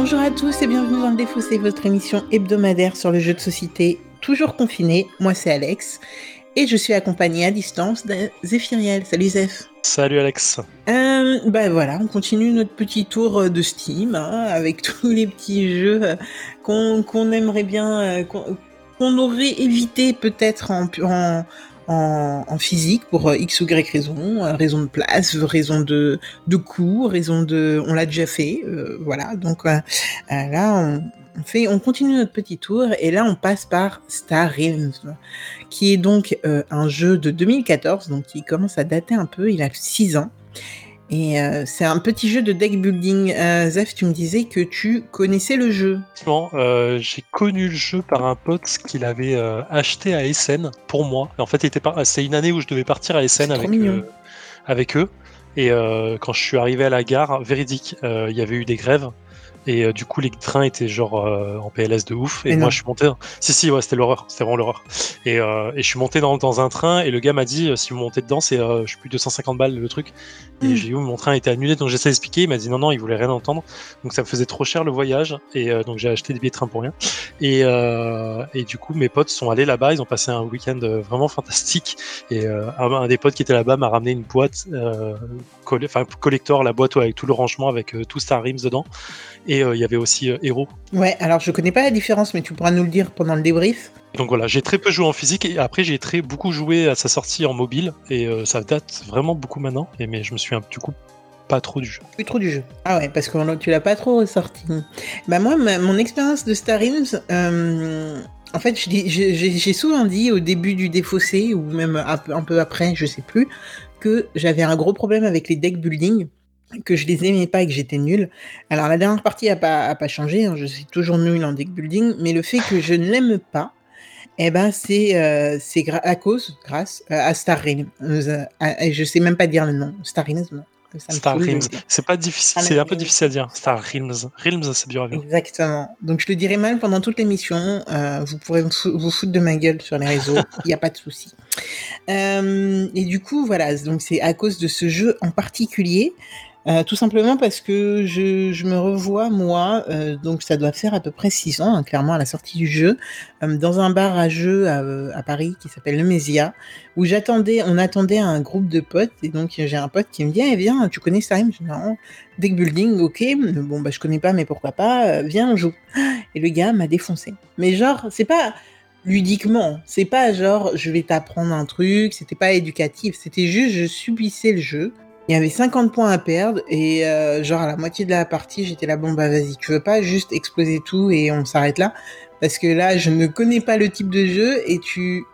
Bonjour à tous et bienvenue dans le Défaussé, votre émission hebdomadaire sur le jeu de société toujours confiné. Moi c'est Alex et je suis accompagnée à distance de Zéphiriel. Salut Zeph. Salut Alex. Euh, bah voilà, on continue notre petit tour de Steam hein, avec tous les petits jeux euh, qu'on aimerait bien, euh, qu'on aurait évité peut-être en, en, en, physique pour euh, x ou y raison, euh, raison de place, raison de, de coût, raison de, on l'a déjà fait, euh, voilà. Donc là, on, fait, on continue notre petit tour et là on passe par Star Realms, qui est donc un jeu de 2014, donc qui commence à dater un peu, il a 6 ans. Et euh, c'est un petit jeu de deck building. Euh, Zef, tu me disais que tu connaissais le jeu. Euh, j'ai connu le jeu par un pote qu'il avait acheté à Essen pour moi. En fait, c'est une année où je devais partir à Essen avec, avec eux. Et quand je suis arrivé à la gare, véridique, il y avait eu des grèves. Et euh, du coup, les trains étaient genre euh, en PLS de ouf. Et moi, je suis monté. Si, si, ouais, c'était l'horreur. C'était vraiment l'horreur. Et, euh, et, je suis monté dans, dans un train et le gars m'a dit si vous montez dedans, c'est je suis plus 250 balles le truc. Et hmm. j'ai eu mon train était annulé, donc j'essaie d'expliquer. Il m'a dit non, non, il voulait rien entendre. Donc ça me faisait trop cher le voyage. Et donc j'ai acheté des billets de train pour rien. Et, et du coup, mes potes sont allés là-bas. Ils ont passé un week-end vraiment fantastique. Et un, des potes qui était là-bas m'a ramené une boîte, enfin collector, la boîte avec tout le rangement avec tout Star Rims dedans. Et euh, il y avait aussi euh, Hero. Ouais, alors je connais pas la différence, mais tu pourras nous le dire pendant le débrief. Donc voilà, j'ai très peu joué en physique et après j'ai très beaucoup joué à sa sortie en mobile et euh, ça date vraiment beaucoup maintenant. Et, mais je me suis un du coup pas trop du jeu. Plus trop du jeu. Ah ouais, parce que tu l'as pas trop ressorti. Bah moi, mon expérience de Star Realms, en fait, j'ai souvent dit au début du défaussé ou même un peu, un peu après, je sais plus, que j'avais un gros problème avec les deck building que je les aimais pas et que j'étais nul. Alors la dernière partie a pas, pas changé, hein, je suis toujours nul en deck building, mais le fait que je ne l'aime pas, eh ben c'est euh, à cause, grâce euh, à Star Realms. Euh, je sais même pas dire le nom. Star Realms, non. Star Realms, c'est pas difficile, c'est un peu difficile à dire. Star Realms, Realms, c'est dur à dire. Exactement. Donc je le dirai mal pendant toute l'émission. vous pourrez vous, foutre de ma gueule sur les réseaux, il n'y a pas de souci. et du coup, voilà. Donc c'est à cause de ce jeu en particulier euh, tout simplement parce que je, me revois, moi, euh, donc ça doit faire à peu près six ans, hein, clairement, à la sortie du jeu, euh, dans un bar à jeux à, Paris qui s'appelle le Mésia, où j'attendais, on attendait un groupe de potes, et donc j'ai un pote qui me dit, eh, viens, tu connais Steam Je dis, non, deck building, ok, bon, bah je connais pas, mais pourquoi pas, viens, on joue. Et le gars m'a défoncé. Mais genre, c'est pas ludiquement. C'est pas genre je vais t'apprendre un truc, c'était pas éducatif, c'était juste je subissais le jeu. Il y avait 50 points à perdre et euh, genre à la moitié de la partie, j'étais là, bon bah vas-y, tu veux pas juste exploser tout et on s'arrête là? Parce que là, je ne connais pas le type de jeu et tu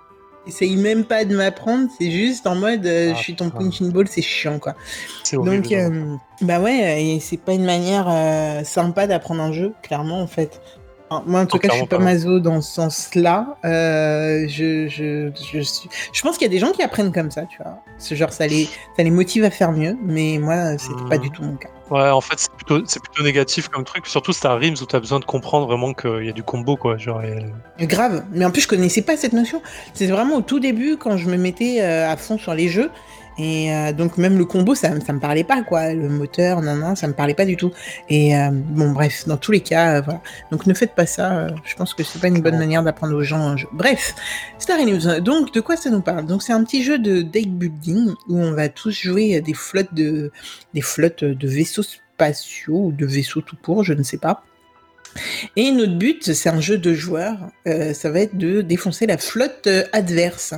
essayes même pas de m'apprendre, c'est juste en mode euh, je suis ton punching ball, c'est chiant quoi. Donc euh, bah ouais, et c'est pas une manière sympa d'apprendre un jeu, clairement en fait. Moi, en tout cas, je suis pas mazo dans ce sens-là. Euh, je, je, je, suis... je pense qu'il y a des gens qui apprennent comme ça, tu vois. Ce genre, ça les, ça les motive à faire mieux, mais moi, c'était pas du tout mon cas. Ouais, en fait, c'est plutôt, c'est plutôt négatif comme truc. Surtout Star Rims où t'as besoin de comprendre vraiment qu'il y a du combo, quoi. Genre, Grave. Mais en plus, je connaissais pas cette notion. C'est vraiment au tout début, quand je me mettais euh, à fond sur les jeux. Et euh, donc même le combo, ça, ça me parlait pas quoi. Le moteur, non non, ça me parlait pas du tout. Et euh, bon bref, dans tous les cas, euh, voilà. Donc ne faites pas ça. je pense que c'est pas une bonne manière d'apprendre aux gens un jeu. Bref, Star News. Donc de quoi ça nous parle? Donc c'est un petit jeu de deck building où on va tous jouer des flottes de des flottes de vaisseaux spatiaux ou de vaisseaux tout court, je ne sais pas. Et notre but, c'est un jeu de joueurs, ça va être de défoncer la flotte adverse.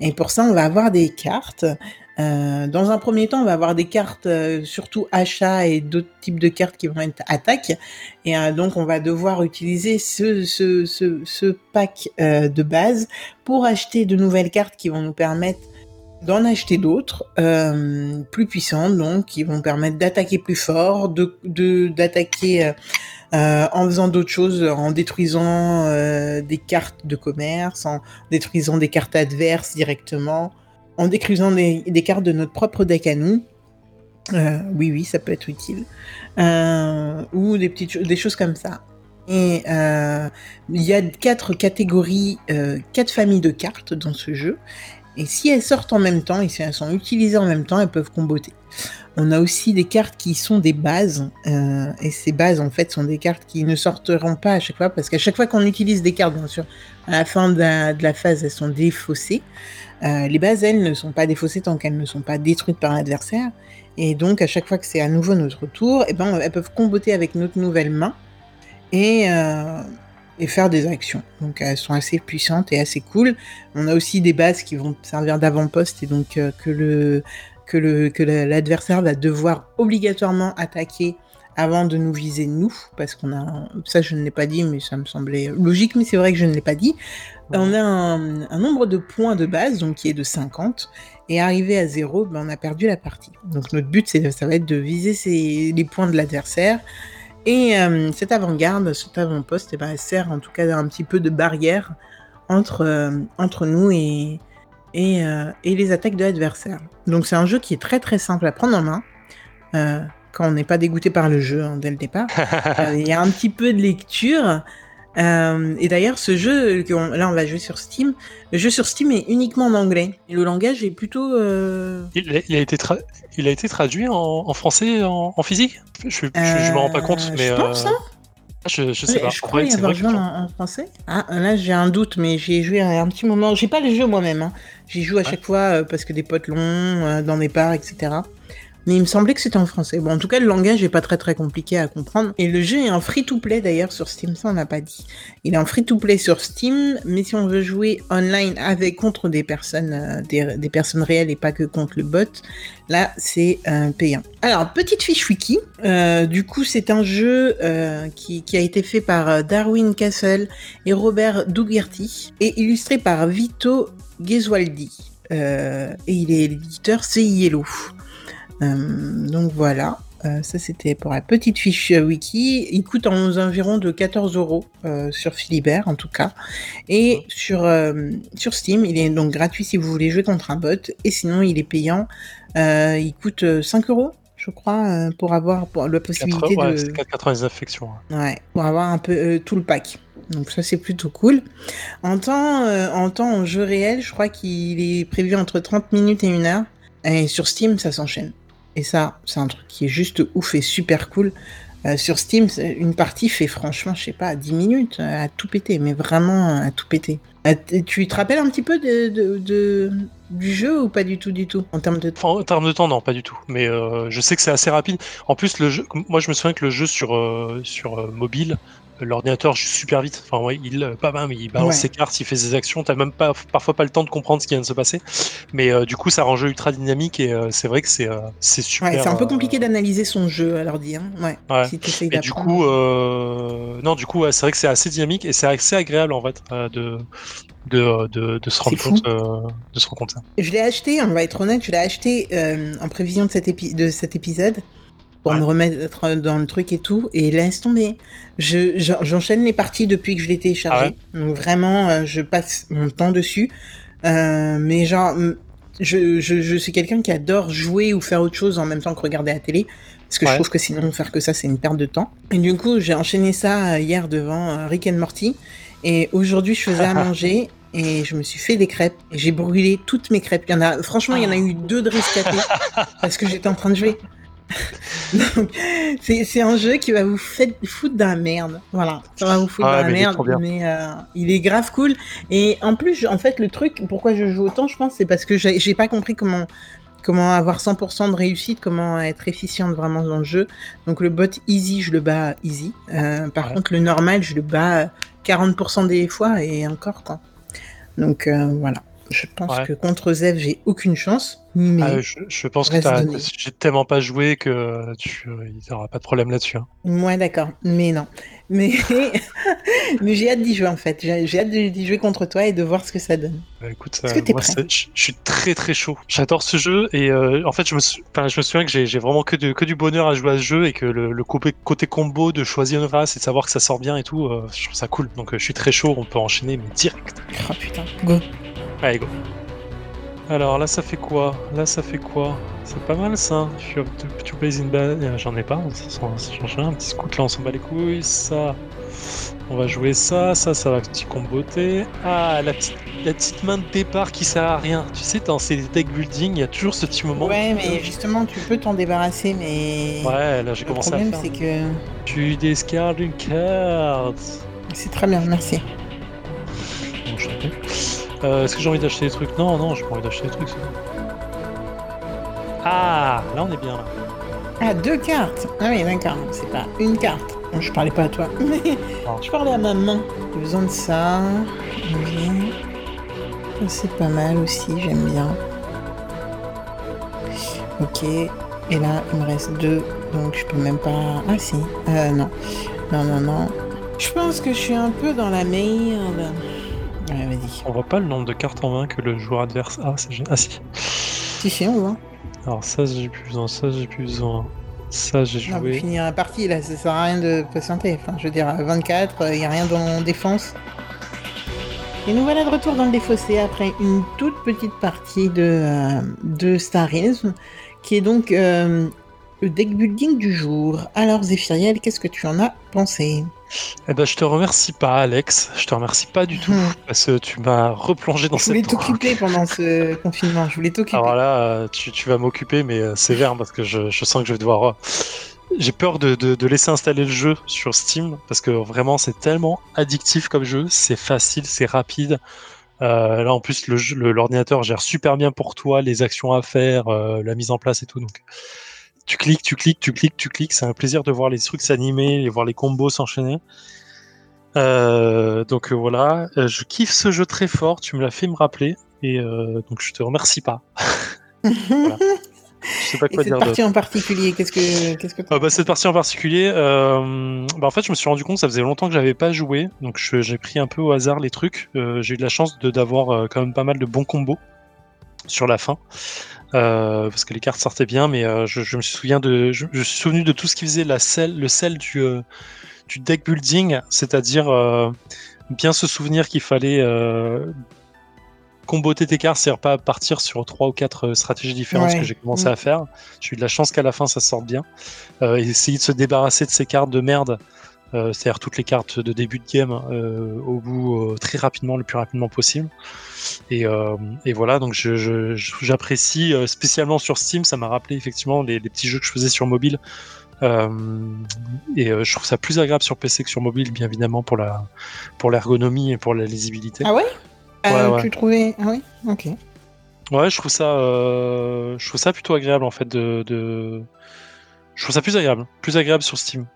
Et pour ça, on va avoir des cartes euh, dans un premier temps, on va avoir des cartes, euh, surtout achat et d'autres types de cartes qui vont être attaque. Et euh, donc, on va devoir utiliser ce, ce, ce, ce pack de base pour acheter de nouvelles cartes qui vont nous permettre d'en acheter d'autres plus puissantes, donc qui vont permettre d'attaquer plus fort, de d'attaquer en faisant d'autres choses, en détruisant des cartes de commerce, en détruisant des cartes adverses directement en décrivant des, cartes de notre propre deck à nous. Euh, oui, oui, ça peut être utile. Euh, ou des petites des choses comme ça. Et euh, il y a quatre catégories, quatre familles de cartes dans ce jeu. Et si elles sortent en même temps, et si elles sont utilisées en même temps, elles peuvent comboter. On a aussi des cartes qui sont des bases, euh, et ces bases en fait sont des cartes qui ne sortiront pas à chaque fois, parce qu'à chaque fois qu'on utilise des cartes, bien sûr, à la fin de la, phase, elles sont défaussées. Euh, les bases, elles, ne sont pas défaussées tant qu'elles ne sont pas détruites par l'adversaire. Et donc, à chaque fois que c'est à nouveau notre tour, eh ben, elles peuvent comboter avec notre nouvelle main et, euh, et faire des actions. Donc, elles sont assez puissantes et assez cool. On a aussi des bases qui vont servir d'avant-poste et donc que le que le que l'adversaire va devoir obligatoirement attaquer avant de nous viser nous, parce qu'on a ça je ne l'ai pas dit, mais ça me semblait logique, mais c'est vrai que je ne l'ai pas dit. On a un, un, nombre de points de base, donc qui est de 50, et arrivé à zéro, ben, on a perdu la partie. Donc notre but, c'est, ça va être de viser les points de l'adversaire. Et euh, cette avant-garde, cet avant-poste, eh ben, elle sert en tout cas un petit peu de barrière entre, euh, entre nous et, et, euh, et, les attaques de l'adversaire. Donc c'est un jeu qui est très très simple à prendre en main. quand on n'est pas dégoûté par le jeu hein, dès le départ. Il y a un petit peu de lecture, euh, et d'ailleurs, ce jeu, là on va jouer sur Steam, le jeu sur Steam est uniquement en anglais. Et le langage est plutôt... Euh... Il, a, il, a été il, a été traduit en, en français, en, en, physique? Je ne me rends pas compte, euh, mais... Je pense, hein je, je sais pas. Je crois y avoir joué en, en, français. Ah, là j'ai un doute, mais j'ai joué un, petit moment. J'ai pas le jeu moi-même. Hein. J'y joue à chaque fois euh, parce que des potes longs, dans mes parts, etc mais il me semblait que c'était en français. Bon, en tout cas, le langage est pas très très compliqué à comprendre. Et le jeu est en free-to-play d'ailleurs sur Steam, ça on n'a pas dit. Il est en free-to-play sur Steam, mais si on veut jouer online avec contre des personnes, euh, des, personnes réelles et pas que contre le bot, là c'est euh, payant. Alors petite fiche wiki. Euh, du coup, c'est un jeu qui, a été fait par Darwin Castle et Robert Dougherty et illustré par Vito Gesualdi. et il est l'éditeur c'est. Euh, donc voilà. Euh, ça c'était pour la petite fiche euh, wiki. Il coûte en environ de 14 euros sur Philibert en tout cas. Et sur, sur Steam, il est donc gratuit si vous voulez jouer contre un bot. Et sinon, il est payant. il coûte 5 euros je crois, pour avoir pour la possibilité 4, ouais, de. 4,99 Ouais, pour avoir un peu tout le pack. Donc ça c'est plutôt cool. En temps, en temps en jeu réel, je crois qu'il est prévu entre 30 minutes et 1 heure. Et sur Steam, ça s'enchaîne. Et ça, c'est un truc qui est juste ouf et super cool. Euh, sur Steam, une partie fait franchement, je sais pas, 10 minutes à tout péter, mais vraiment à tout péter. Euh, tu te rappelles un petit peu de, du jeu ou pas du tout, du tout, en termes de temps En termes de temps, non, pas du tout. Mais euh, je sais que c'est assez rapide. En plus, le jeu, moi, je me souviens que le jeu sur, sur mobile, l'ordinateur joue super vite. Enfin, ouais, il, pas mal, il balance ses cartes, il fait ses actions. T'as même pas, parfois pas le temps de comprendre ce qui vient de se passer. Mais euh, du coup, ça rend le jeu ultra dynamique et euh, c'est vrai que c'est, euh, c'est super. Ouais, c'est un peu compliqué d'analyser son jeu à l'ordi. Hein. Ouais. Si et du coup, non, du coup, c'est vrai que c'est assez dynamique et c'est assez agréable en fait de, de, de, de, se rendre compte, de se rendre compte. Je l'ai acheté, on va être honnête, je l'ai acheté en prévision de cet, de cet épisode pour me remettre dans le truc et tout. Et laisse tomber. Je, j'enchaîne les parties depuis que je l'ai téléchargé. Ah Donc vraiment, euh, je passe mon temps dessus. Euh, mais genre, je, je, je suis quelqu'un qui adore jouer ou faire autre chose en même temps que regarder la télé. Parce que je trouve que sinon, faire que ça, c'est une perte de temps. Et du coup, j'ai enchaîné ça euh, hier devant Rick and Morty. Et aujourd'hui, je faisais à manger et je me suis fait des crêpes. Et j'ai brûlé toutes mes crêpes. Il y en a, franchement, il y en a eu deux de rescapés parce que j'étais en train de jouer. c'est un jeu qui va vous foutre dans la merde. Voilà, ça va vous foutre ah dans la merde, mais euh, il est grave cool. Et en plus, en fait, le truc, pourquoi je joue autant, je pense, c'est parce que j'ai pas compris comment comment avoir 100% de réussite, comment être efficiente vraiment dans le jeu. Donc le bot easy, je le bats easy. Euh, par contre, le normal, je le bats 40% des fois et encore quoi. Donc euh, voilà. Je pense que contre Zev, j'ai aucune chance. Mais ah, je, pense que j'ai tellement pas joué que tu n'auras pas de problème là-dessus. Hein. Ouais, d'accord. Mais non. Mais, mais j'ai hâte d'y jouer en fait. J'ai hâte d'y jouer contre toi et de voir ce que ça donne. Bah, écoute, euh, moi, je, suis très très chaud. J'adore ce jeu et euh, en fait, je me, je me souviens que j'ai vraiment que, de, que du bonheur à jouer à ce jeu et que le, côté, combo de choisir une race et de savoir que ça sort bien et tout, euh, je trouve ça cool. Donc je suis très chaud. On peut enchaîner mais direct. Oh putain, go. Allez, go. Alors là, ça fait quoi? Là, ça fait quoi? C'est pas mal ça. If you have in J'en ai pas, ça change rien. Un petit scout là, on s'en bat les couilles. Ça. On va jouer ça, ça, ça va petit comboter. Ah, la petite, la petite main de départ qui sert à rien. Tu sais, dans ces deck building, il y a toujours ce petit moment. Ouais, mais justement, tu peux t'en débarrasser, mais. Ouais, là j'ai commencé à faire. Le problème, c'est que. Tu discardes une carte. C'est très bien, merci. Bon, je euh, Est-ce que j'ai envie d'acheter des trucs? Non, non, j'ai pas envie d'acheter des trucs. Ah, là on est bien là. Ah, deux cartes Ah oui, d'accord, c'est pas une carte. Je parlais pas à toi. je parlais à ma main. J'ai besoin de ça. C'est pas mal aussi, j'aime bien. Ok. Et là, il me reste deux. Donc je peux même pas. Ah si. Euh, non. Non, non, non. Je pense que je suis un peu dans la merde. Ouais, vas-y. On voit pas le nombre de cartes en main que le joueur adverse a. C'est Ah si. Si, si, on voit. Alors ça, j'ai plus besoin. Ça, j'ai plus besoin. Ça, j'ai joué. On va finir la partie là, ça sert à rien de patienter. Enfin, je veux dire, 24, il n'y a rien dans défense. Et nous voilà de retour dans le défaussé après une toute petite partie de, euh, de Starism, qui est donc euh, le deck building du jour. Alors Zéphiriel, qu'est-ce que tu en as pensé? Eh ben, je te remercie pas, Alex. Je te remercie pas du tout hmm. parce que tu m'as replongé dans cette. Je voulais t'occuper pendant ce confinement. Je voulais t'occuper. Alors là, tu, vas m'occuper, mais euh, sévère parce que je, sens que je vais devoir. Euh, j'ai peur de, laisser installer le jeu sur Steam parce que vraiment c'est tellement addictif comme jeu. C'est facile, c'est rapide. Euh, là en plus l'ordinateur gère super bien pour toi les actions à faire, la mise en place et tout. Donc tu cliques, tu cliques, tu cliques, tu cliques. C'est un plaisir de voir les trucs s'animer et voir les combos s'enchaîner. Euh, donc euh, voilà, euh, je kiffe ce jeu très fort. Tu me l'as fait me rappeler et donc je te remercie pas. voilà. Je sais pas quoi et cette partie en particulier, qu'est-ce que, qu'est-ce que ah bah, cette partie en particulier, bah en fait, je me suis rendu compte que ça faisait longtemps que j'avais pas joué, donc j'ai pris un peu au hasard les trucs. j'ai eu de la chance de d'avoir quand même pas mal de bons combos sur la fin. Euh, parce que les cartes sortaient bien, mais euh, je, me souviens de, je, suis souvenu de tout ce qui faisait la selle, le sel du, euh, du deck building, c'est-à-dire bien se souvenir qu'il fallait comboter tes cartes, c'est-à-dire pas partir sur trois ou quatre stratégies différentes, que j'ai commencé à faire. J'ai eu de la chance qu'à la fin ça sorte bien. et essayer de se débarrasser de ces cartes de merde euh, c'est-à-dire toutes les cartes de début de game euh, au bout euh, très rapidement, le plus rapidement possible. Et, voilà, donc j'apprécie spécialement sur Steam, ça m'a rappelé effectivement les, petits jeux que je faisais sur mobile. et je trouve ça plus agréable sur PC que sur mobile, bien évidemment, pour la pour l'ergonomie et pour la lisibilité. Ah ouais, ouais, Tu trouvais Ah oui Ok. Ouais, je trouve ça, je trouve ça plutôt agréable en fait de, de... Je trouve ça plus agréable, plus agréable sur Steam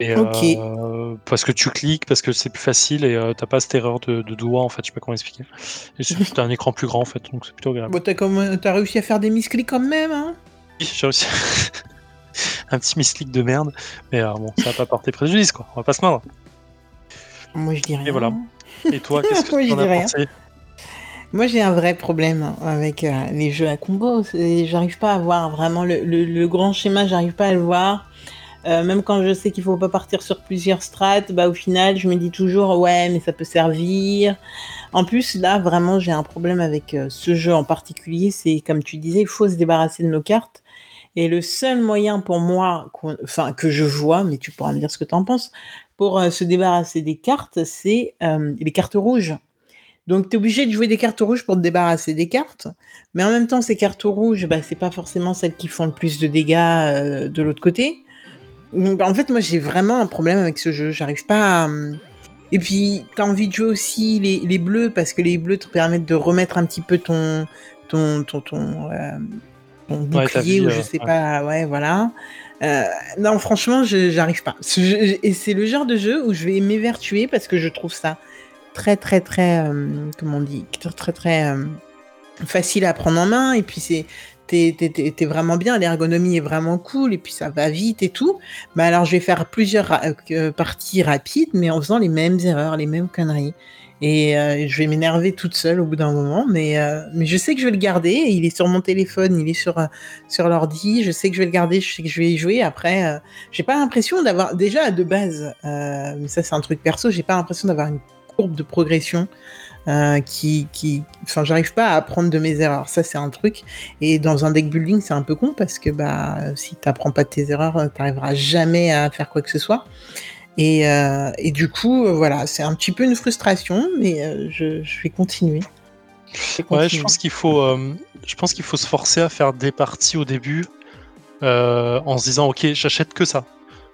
Euh, parce que tu cliques, parce que c'est plus facile et euh, t'as pas cette erreur de, doigt en fait, je sais pas comment expliquer. C'est un écran plus grand en fait, donc c'est plutôt agréable. Bon, t'as, t'as réussi à faire des misclics quand même, hein Oui, j'ai réussi. un petit misclick de merde, mais euh, bon, ça va pas porter préjudice quoi, on va pas se plaindre. Moi je dis rien. Et voilà. Et toi, qu'est-ce que tu en as pensé? Moi, j'ai un vrai problème avec les jeux à combo. J'arrive pas à voir vraiment le, le grand schéma, j'arrive pas à le voir. Euh, même quand je sais qu'il faut pas partir sur plusieurs strates, bah au final, je me dis toujours ouais, mais ça peut servir. En plus, là, vraiment, j'ai un problème avec euh, ce jeu en particulier. C'est comme tu disais, il faut se débarrasser de nos cartes. Et le seul moyen pour moi, que je vois, mais tu pourras me dire ce que tu en penses, pour euh, se débarrasser des cartes, c'est les cartes rouges. Donc, tu es obligé de jouer des cartes rouges pour te débarrasser des cartes. Mais en même temps, ces cartes rouges, bah, c'est pas forcément celles qui font le plus de dégâts de l'autre côté. Donc, en fait, moi, j'ai vraiment un problème avec ce jeu. J'arrive pas à. Et puis, t'as envie de jouer aussi les, les, bleus parce que les bleus te permettent de remettre un petit peu ton ton ton ton, euh, bouclier ou je euh, sais pas. Ouais, voilà. Euh, non, franchement, j'arrive pas. et c'est le genre de jeu où je vais m'évertuer parce que je trouve ça très très très comment on dit très très, très facile à prendre en main et puis c'est t'es vraiment bien, l'ergonomie est vraiment cool et puis ça va vite et tout. Mais alors je vais faire plusieurs euh, euh, parties rapides, mais en faisant les mêmes erreurs, les mêmes conneries. Et euh, je vais m'énerver toute seule au bout d'un moment, mais, je sais que je vais le garder. Il est sur mon téléphone, il est sur, sur l'ordi. Je sais que je vais le garder, je sais que je vais y jouer. Après, j'ai pas l'impression d'avoir, déjà de base, mais ça c'est un truc perso, j'ai pas l'impression d'avoir une courbe de progression euh, qui, qui, enfin, j'arrive pas à apprendre de mes erreurs. Ça, c'est un truc. Et dans un deck building, c'est un peu con parce que bah, si t'apprends pas de tes erreurs, t'arriveras jamais à faire quoi que ce soit. Et, euh, et du coup, euh, voilà, c'est un petit peu une frustration, mais euh, je, je, vais continuer. je Ouais, je pense qu'il faut, euh, je pense qu'il faut se forcer à faire des parties au début en se disant, ok, j'achète que ça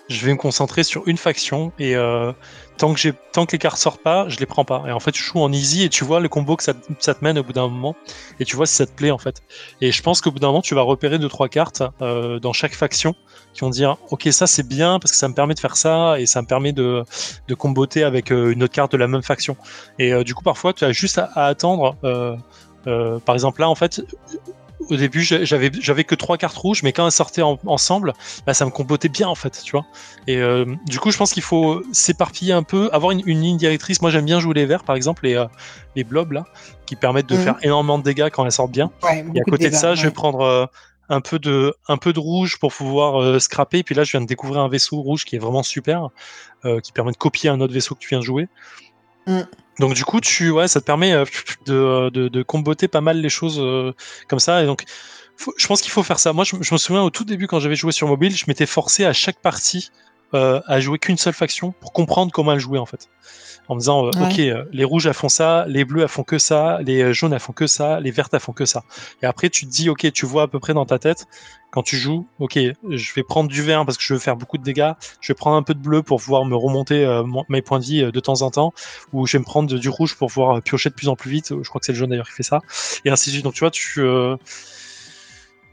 je vais me concentrer sur une faction et euh, tant que les cartes sortent pas, je les prends pas. Et en fait, tu joues en easy et tu vois le combo que ça, te mène au bout d'un moment et tu vois si ça te plaît en fait. Et je pense qu'au bout d'un moment, tu vas repérer deux trois cartes euh, dans chaque faction qui vont dire ok ça c'est bien parce que ça me permet de faire ça et ça me permet de comboter avec euh, une autre carte de la même faction. Et du coup, parfois, tu as juste à, à attendre. Par exemple là, en fait, au début, j'avais j'avais que trois cartes rouges, mais quand elles sortaient ensemble, bah, ça me compotait bien en fait, tu vois. Et euh, du coup, je pense qu'il faut s'éparpiller un peu, avoir une, ligne directrice. Moi, j'aime bien jouer les verts, par exemple, les, euh, les blobs là, qui permettent de mhm. faire énormément de dégâts quand elles sortent bien. et à côté de, ça, je vais prendre euh, un peu de un peu de rouge pour pouvoir scraper. Et puis là, je viens de découvrir un vaisseau rouge qui est vraiment super, qui permet de copier un autre vaisseau que tu viens de jouer. Mm. Donc du coup, tu, ouais, ça te permet euh, de, de, comboter pas mal les choses euh, comme ça. Et donc, je pense qu'il faut faire ça. Moi, je, me souviens au tout début quand j'avais joué sur mobile, je m'étais forcé à chaque partie euh, à jouer qu'une seule faction pour comprendre comment elle jouait en fait. En me disant euh, ok euh, les rouges elles font ça les bleus elles font que ça les jaunes elles font que ça les vertes elles font que ça. Et après tu te dis ok tu vois à peu près dans ta tête quand tu joues ok je vais prendre du vert parce que je veux faire beaucoup de dégâts je vais prendre un peu de bleu pour pouvoir me remonter mes points de vie de temps en temps ou je vais me prendre du rouge pour pouvoir piocher de plus en plus vite je crois que c'est le jaune d'ailleurs qui fait ça et ainsi de suite. Donc tu vois tu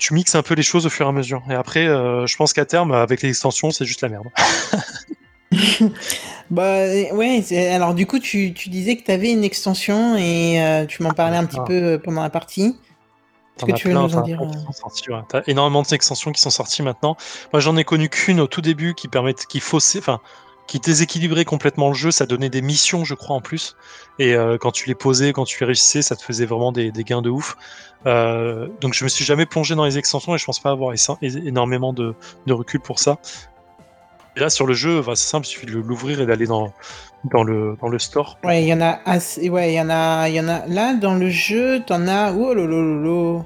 tu mixes un peu les choses au fur et à mesure. Et après, je pense qu'à terme, avec les extensions, c'est juste la merde. bah ouais, alors du coup tu, tu disais que tu avais une extension et euh, tu m'en parlais un petit peu euh, pendant la partie. Est-ce que tu veux nous en dire euh T'as énormément d'extensions qui sont sorties maintenant. Moi j'en ai connu qu'une au tout début qui permettent, qui faussait, enfin qui déséquilibrait complètement le jeu. Ça donnait des missions, je crois, en plus. Et quand tu les posais, quand tu les réussissais, ça te faisait vraiment des, des gains de ouf. donc je me suis jamais plongé dans les extensions et je pense pas avoir énormément de, de recul pour ça. Et là, sur le jeu, c'est simple, il suffit de l'ouvrir et d'aller dans, dans, le, dans le store. Ouais, il y en a assez. Ouais, il y en a, il y en a. Là, dans le jeu, t'en as. Oh lolo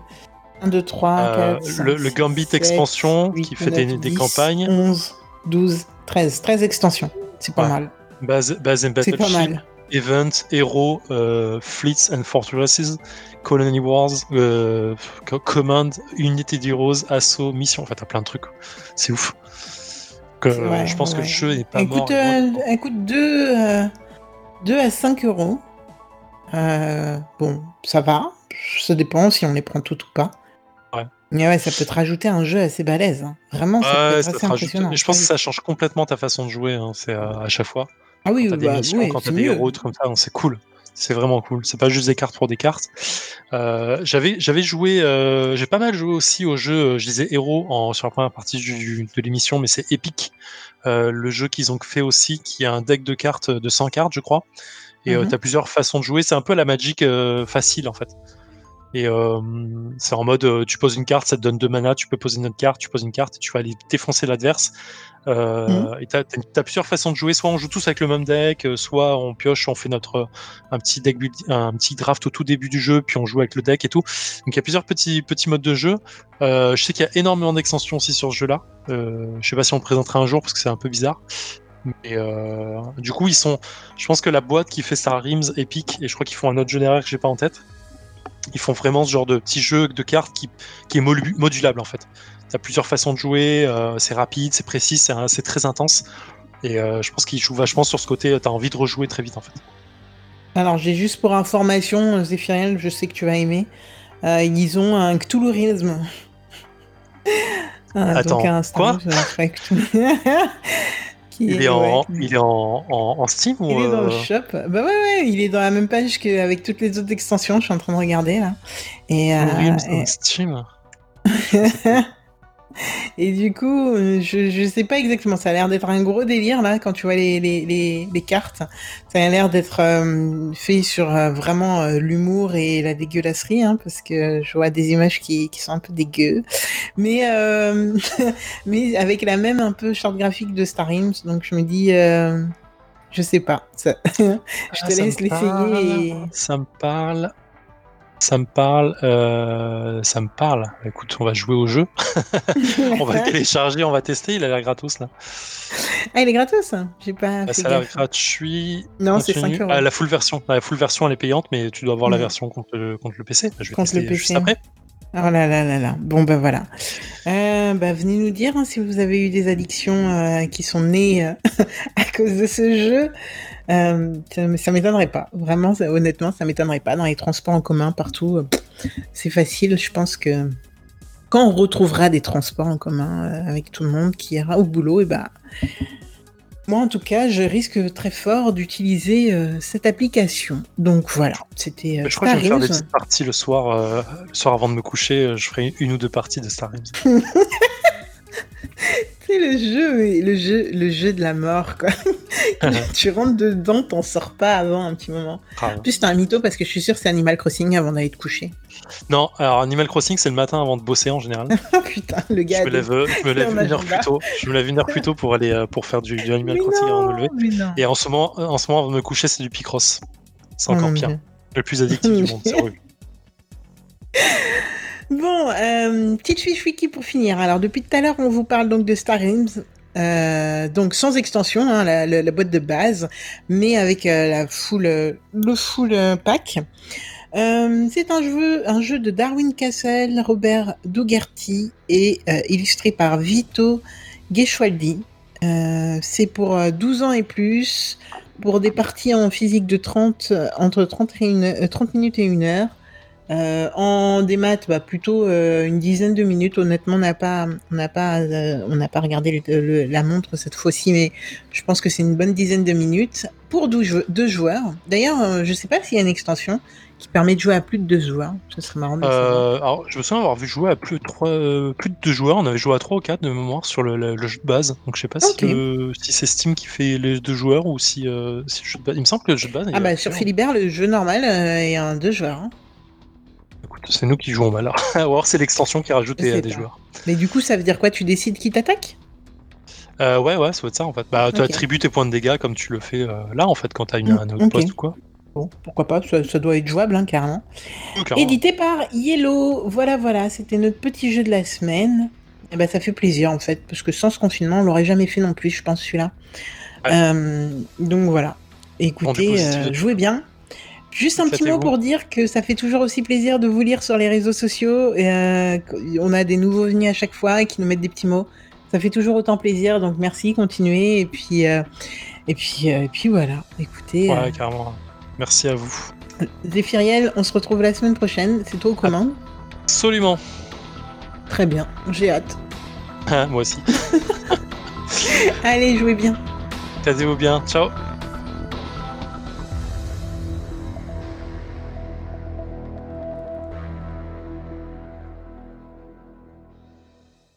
1, 2, 3, 4. le, le Gambit expansion qui fait des, des, campagnes. 11, 12, 13. 13 extensions. C'est pas mal. Base, base and C'est pas mal. Event, Hero, euh, Fleets and Fortresses, Colony Wars, euh, Command, Unité d'Heroes, Assaut, Mission. En fait, t'as plein de trucs. C'est ouf je pense que le jeu n'est pas écoute, mort. Euh, écoute, 2, 2 euh, à 5 euros. Euh, bon, ça va. Ça dépend si on les prend toutes ou pas. Mais ouais, ça peut te rajouter un jeu assez balèze. Hein. Vraiment, ça peut être assez impressionnant. je pense que ça change complètement ta façon de jouer. Hein. C'est à chaque fois. Ah oui, quand t'as bah, des quand t'as des héros, comme ça, c'est cool. C'est vraiment cool. C'est pas juste des cartes pour des cartes. Euh, j'avais j'avais joué, euh, j'ai pas mal joué aussi au jeu. Euh, je disais héros en, sur la première partie du, de l'émission, mais c'est Epic, euh, le jeu qu'ils ont fait aussi, qui a un deck de cartes de 100 cartes, je crois. Et mm tu as plusieurs façons de jouer. C'est un peu la Magic facile en fait. Et c'est en mode, tu poses une carte, ça te donne deux mana, tu peux poser une autre carte, tu poses une carte, et tu vas aller défoncer l'adverse. Euh, mmh. Et tu as, plusieurs façons de jouer. Soit on joue tous avec le même deck, euh, soit on pioche, on fait notre un petit deck, un petit draft au tout début du jeu, puis on joue avec le deck et tout. Donc il y a plusieurs petits petits modes de jeu. Euh, je sais qu'il y a énormément d'extensions aussi sur ce jeu-là. Euh, je sais pas si on le présentera un jour parce que c'est un peu bizarre. Mais euh, du coup, ils sont. Je pense que la boîte qui fait Star Rims Epic, et je crois qu'ils font un autre jeu derrière que j'ai pas en tête. Ils font vraiment ce genre de petit jeu de cartes qui, qui est modulable en fait tu as plusieurs façons de jouer, euh, c'est rapide, c'est précis, c'est très intense. Et euh, je pense qu'il joue vachement sur ce côté, tu as envie de rejouer très vite en fait. Alors j'ai juste pour information, Zéphiriel, je sais que tu as aimé, euh, ils ont un Cthulhuisme. ah, Attends, quoi il, est en, il est en, en, Steam Il est dans le shop. Bah ouais, ouais, il est dans la même page qu'avec toutes les autres extensions. Je suis en train de regarder là. Et, euh, et... Steam. Et du coup, euh, je, je sais pas exactement. Ça a l'air d'être un gros délire là quand tu vois les, les, les, les cartes. Ça a l'air d'être euh, fait sur euh, vraiment l'humour et la dégueulasserie, hein, parce que je vois des images qui, qui sont un peu dégueu. Mais mais avec la même un peu charte graphique de Star Realms. Donc je me dis, Je sais pas. je te ah, laisse l'essayer. Ça me parle. Ça me parle, euh, ça me parle. Écoute, on va jouer au jeu. on va télécharger, on va tester. Il a l'air gratos là. Ah, il est gratos J'ai pas. Bah, ça a l'air gratuit. Non, c'est 5 euros. Ah, la full version. La full version, elle est payante, mais tu dois avoir la version contre le, contre le PC. Bah, je vais tester juste après. Oh là là là là. Bon ben voilà. Euh, bah, venez nous dire hein, si vous avez eu des addictions euh, qui sont nées à cause de ce jeu. Euh, ça, m'étonnerait pas. Vraiment, honnêtement, ça m'étonnerait pas. Dans les transports en commun, partout, euh, c'est facile. Je pense que quand on retrouvera des transports en commun euh, avec tout le monde qui ira au boulot, et eh bah, moi en tout cas, je risque très fort d'utiliser cette application. Donc voilà, c'était. je crois que je vais faire des petites parties le soir, le soir avant de me coucher. je ferai une ou deux parties de Star Wars. C'est le jeu, le jeu, le jeu de la mort, quoi. tu rentres dedans, t'en sors pas avant un petit moment. Ah plus, c'est un mytho parce que je suis sûr que c'est Animal Crossing avant d'aller te coucher. Non, alors Animal Crossing, c'est le matin avant de bosser en général. oh putain, le gars. Je me lève, je me lève une heure plus tôt. Je me lève une heure plus tôt pour aller euh, pour faire du, Animal Crossing avant de me lever. Et en ce moment, en ce moment, avant de me coucher, c'est du Picross. C'est encore oh pire. Le plus addictif du monde, c'est. Bon, euh, petite fiche wiki pour finir. Alors, depuis tout à l'heure, on vous parle donc de Star. Euh, donc sans extension, hein, la, boîte de base, mais avec euh, le full pack. c'est un jeu, de Darwin Castle, Robert Dougherty et illustré par Vito Geschwaldi. c'est pour 12 ans et plus, pour des parties en physique de 30, entre 30, et 30 minutes et 1 heure. Euh, en démat, bah, plutôt euh, une dizaine de minutes. Honnêtement, on n'a pas, on n'a pas, euh, on n'a pas regardé la montre cette fois-ci, mais je pense que c'est une bonne dizaine de minutes pour deux, joueurs. D'ailleurs, je sais pas s'il y a une extension qui permet de jouer à plus de deux joueurs. Ça serait marrant. De alors, je me souviens avoir vu jouer à plus de trois, plus de deux joueurs. On avait joué à trois ou quatre de mémoire sur le, jeu de base. Donc, je sais pas si, si c'est Steam qui fait les deux joueurs ou si, si le jeu de base. Il me semble que le jeu de base. Ah bah sur Philibert, le jeu normal est un deux joueurs. Hein c'est nous qui jouons mal. Alors c'est l'extension qui rajoute des, des joueurs. Mais du coup, ça veut dire quoi? Tu décides qui t'attaque? Euh, Ouais, ouais, ça va être ça en fait. Bah, tu attribues tes points de dégâts comme tu le fais euh, là en fait quand tu as une, un autre poste ou quoi. Bon, pourquoi pas, ça, doit être jouable, hein, carrément. Édité par Yellow, voilà, voilà, c'était notre petit jeu de la semaine. Et eh ben, ça fait plaisir en fait, parce que sans ce confinement, on l'aurait jamais fait non plus, je pense, celui-là. Euh, donc voilà. Écoutez, jouez bien. Juste un petit mot pour dire que ça fait toujours aussi plaisir de vous lire sur les réseaux sociaux. Et, euh, on a des nouveaux venus à chaque fois qui nous mettent des petits mots. Ça fait toujours autant plaisir. Donc merci, continuez. Et puis, euh, et puis, euh, et puis voilà. Écoutez. Ouais, carrément. Merci à vous. Zéphiriel, on se retrouve la semaine prochaine. C'est toi aux commandes Absolument. Très bien. J'ai hâte. Moi aussi. Allez, jouez bien. Casez-vous bien. Ciao.